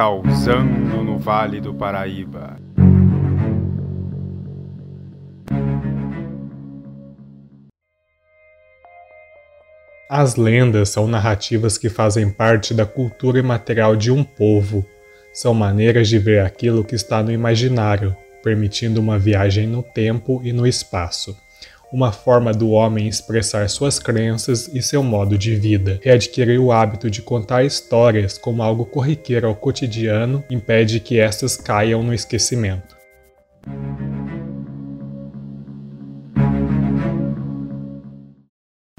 causando no Vale do Paraíba. As lendas são narrativas que fazem parte da cultura imaterial de um povo. São maneiras de ver aquilo que está no imaginário, permitindo uma viagem no tempo e no espaço uma forma do homem expressar suas crenças e seu modo de vida. Readquirir o hábito de contar histórias como algo corriqueiro ao cotidiano impede que estas caiam no esquecimento.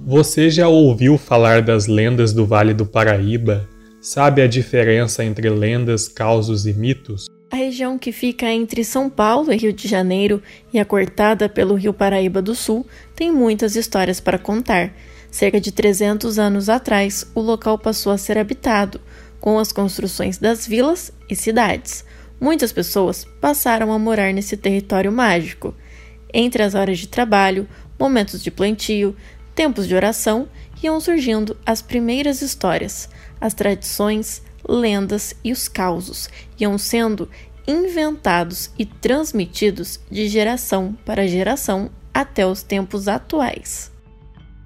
Você já ouviu falar das lendas do Vale do Paraíba? Sabe a diferença entre lendas, causos e mitos? A região que fica entre São Paulo e Rio de Janeiro e é cortada pelo Rio Paraíba do Sul tem muitas histórias para contar. Cerca de 300 anos atrás, o local passou a ser habitado, com as construções das vilas e cidades. Muitas pessoas passaram a morar nesse território mágico. Entre as horas de trabalho, momentos de plantio, tempos de oração, iam surgindo as primeiras histórias, as tradições, lendas e os causos iam sendo inventados e transmitidos de geração para geração até os tempos atuais.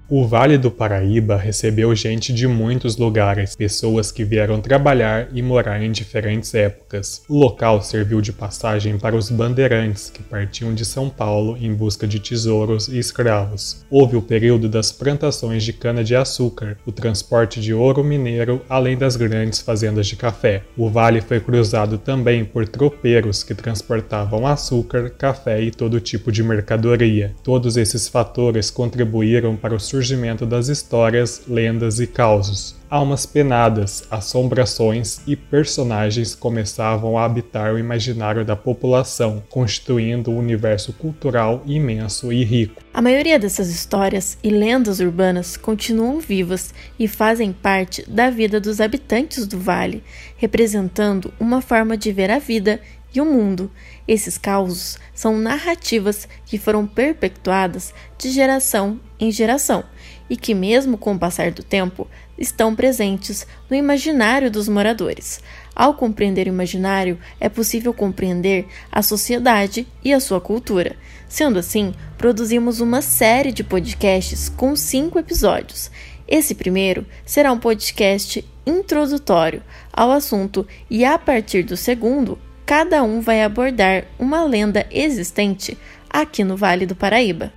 O Vale do Paraíba recebeu gente de muitos lugares, pessoas que vieram trabalhar e morar em diferentes épocas. O local serviu de passagem para os bandeirantes que partiam de São Paulo em busca de tesouros e escravos. Houve o período das plantações de cana-de-açúcar, o transporte de ouro mineiro, além das grandes fazendas de café. O vale foi cruzado também por tropeiros que transportavam açúcar, café e todo tipo de mercadoria. Todos esses fatores contribuíram para o surgimento das histórias, lendas e causos. Almas penadas, assombrações e personagens começavam a habitar o imaginário da população, constituindo um universo cultural imenso e rico. A maioria dessas histórias e lendas urbanas continuam vivas e fazem parte da vida dos habitantes do vale, representando uma forma de ver a vida e o mundo. Esses causos são narrativas que foram perpetuadas de geração em geração e que, mesmo com o passar do tempo, estão presentes no imaginário dos moradores. Ao compreender o imaginário, é possível compreender a sociedade e a sua cultura. Sendo assim, produzimos uma série de podcasts com cinco episódios. Esse primeiro será um podcast introdutório ao assunto, e a partir do segundo, cada um vai abordar uma lenda existente aqui no Vale do Paraíba.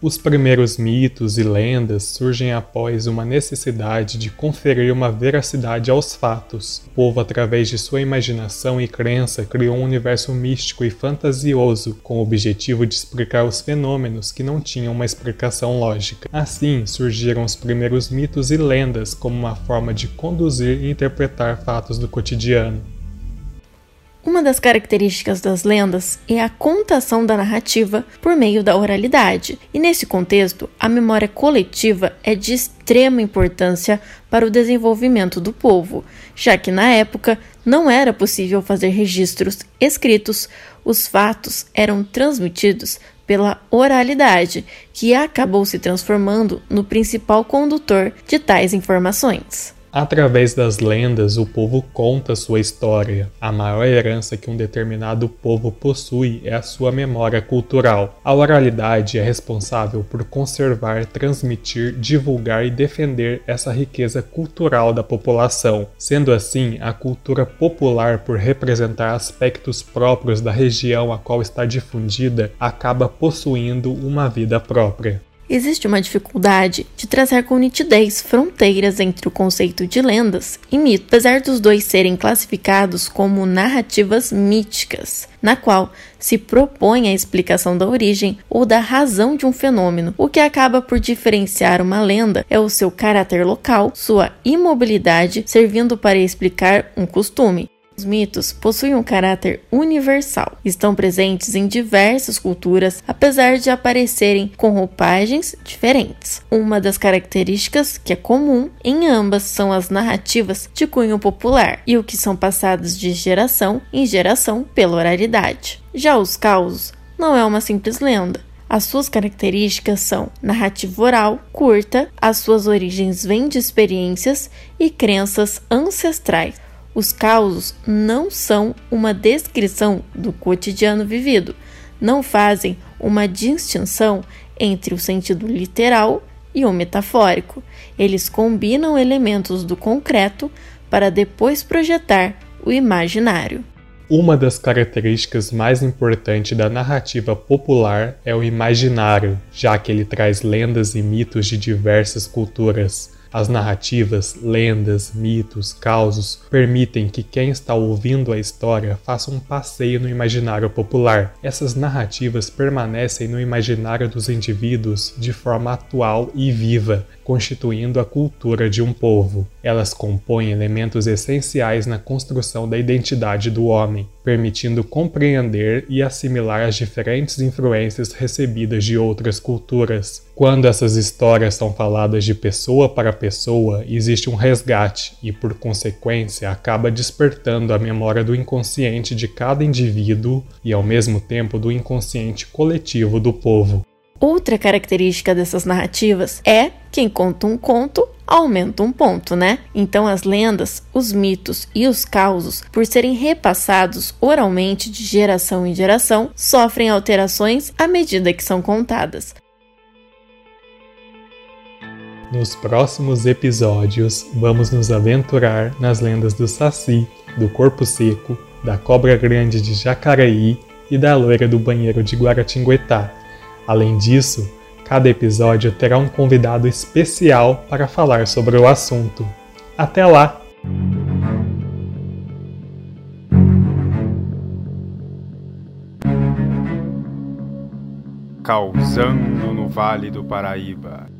Os primeiros mitos e lendas surgem após uma necessidade de conferir uma veracidade aos fatos. O povo, através de sua imaginação e crença, criou um universo místico e fantasioso com o objetivo de explicar os fenômenos que não tinham uma explicação lógica. Assim, surgiram os primeiros mitos e lendas como uma forma de conduzir e interpretar fatos do cotidiano. Uma das características das lendas é a contação da narrativa por meio da oralidade, e nesse contexto, a memória coletiva é de extrema importância para o desenvolvimento do povo, já que na época não era possível fazer registros escritos, os fatos eram transmitidos pela oralidade, que acabou se transformando no principal condutor de tais informações. Através das lendas, o povo conta sua história. A maior herança que um determinado povo possui é a sua memória cultural. A oralidade é responsável por conservar, transmitir, divulgar e defender essa riqueza cultural da população. Sendo assim, a cultura popular, por representar aspectos próprios da região a qual está difundida, acaba possuindo uma vida própria. Existe uma dificuldade de traçar com nitidez fronteiras entre o conceito de lendas e mito, apesar dos dois serem classificados como narrativas míticas, na qual se propõe a explicação da origem ou da razão de um fenômeno. O que acaba por diferenciar uma lenda é o seu caráter local, sua imobilidade, servindo para explicar um costume. Os mitos possuem um caráter universal, estão presentes em diversas culturas, apesar de aparecerem com roupagens diferentes. Uma das características que é comum em ambas são as narrativas de cunho popular e o que são passadas de geração em geração pela oralidade. Já os causos não é uma simples lenda, as suas características são narrativa oral, curta, as suas origens vêm de experiências e crenças ancestrais. Os causos não são uma descrição do cotidiano vivido, não fazem uma distinção entre o sentido literal e o metafórico. Eles combinam elementos do concreto para depois projetar o imaginário. Uma das características mais importantes da narrativa popular é o imaginário, já que ele traz lendas e mitos de diversas culturas. As narrativas, lendas, mitos, causos permitem que quem está ouvindo a história faça um passeio no imaginário popular. Essas narrativas permanecem no imaginário dos indivíduos de forma atual e viva, constituindo a cultura de um povo. Elas compõem elementos essenciais na construção da identidade do homem, permitindo compreender e assimilar as diferentes influências recebidas de outras culturas. Quando essas histórias são faladas de pessoa para pessoa, existe um resgate e, por consequência, acaba despertando a memória do inconsciente de cada indivíduo e, ao mesmo tempo, do inconsciente coletivo do povo. Outra característica dessas narrativas é quem conta um conto aumenta um ponto, né? Então as lendas, os mitos e os causos, por serem repassados oralmente de geração em geração, sofrem alterações à medida que são contadas. Nos próximos episódios, vamos nos aventurar nas lendas do Saci, do Corpo Seco, da Cobra Grande de Jacareí e da Loira do Banheiro de Guaratinguetá Além disso, cada episódio terá um convidado especial para falar sobre o assunto. Até lá! Causando no Vale do Paraíba.